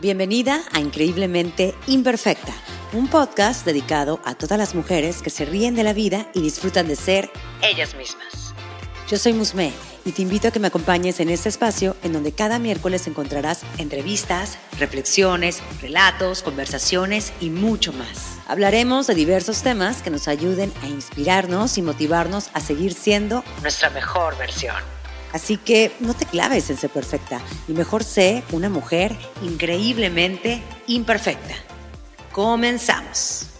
Bienvenida a Increíblemente Imperfecta, un podcast dedicado a todas las mujeres que se ríen de la vida y disfrutan de ser ellas mismas. Yo soy Musme y te invito a que me acompañes en este espacio en donde cada miércoles encontrarás entrevistas, reflexiones, relatos, conversaciones y mucho más. Hablaremos de diversos temas que nos ayuden a inspirarnos y motivarnos a seguir siendo nuestra mejor versión. Así que no te claves en ser perfecta y mejor sé una mujer increíblemente imperfecta. Comenzamos.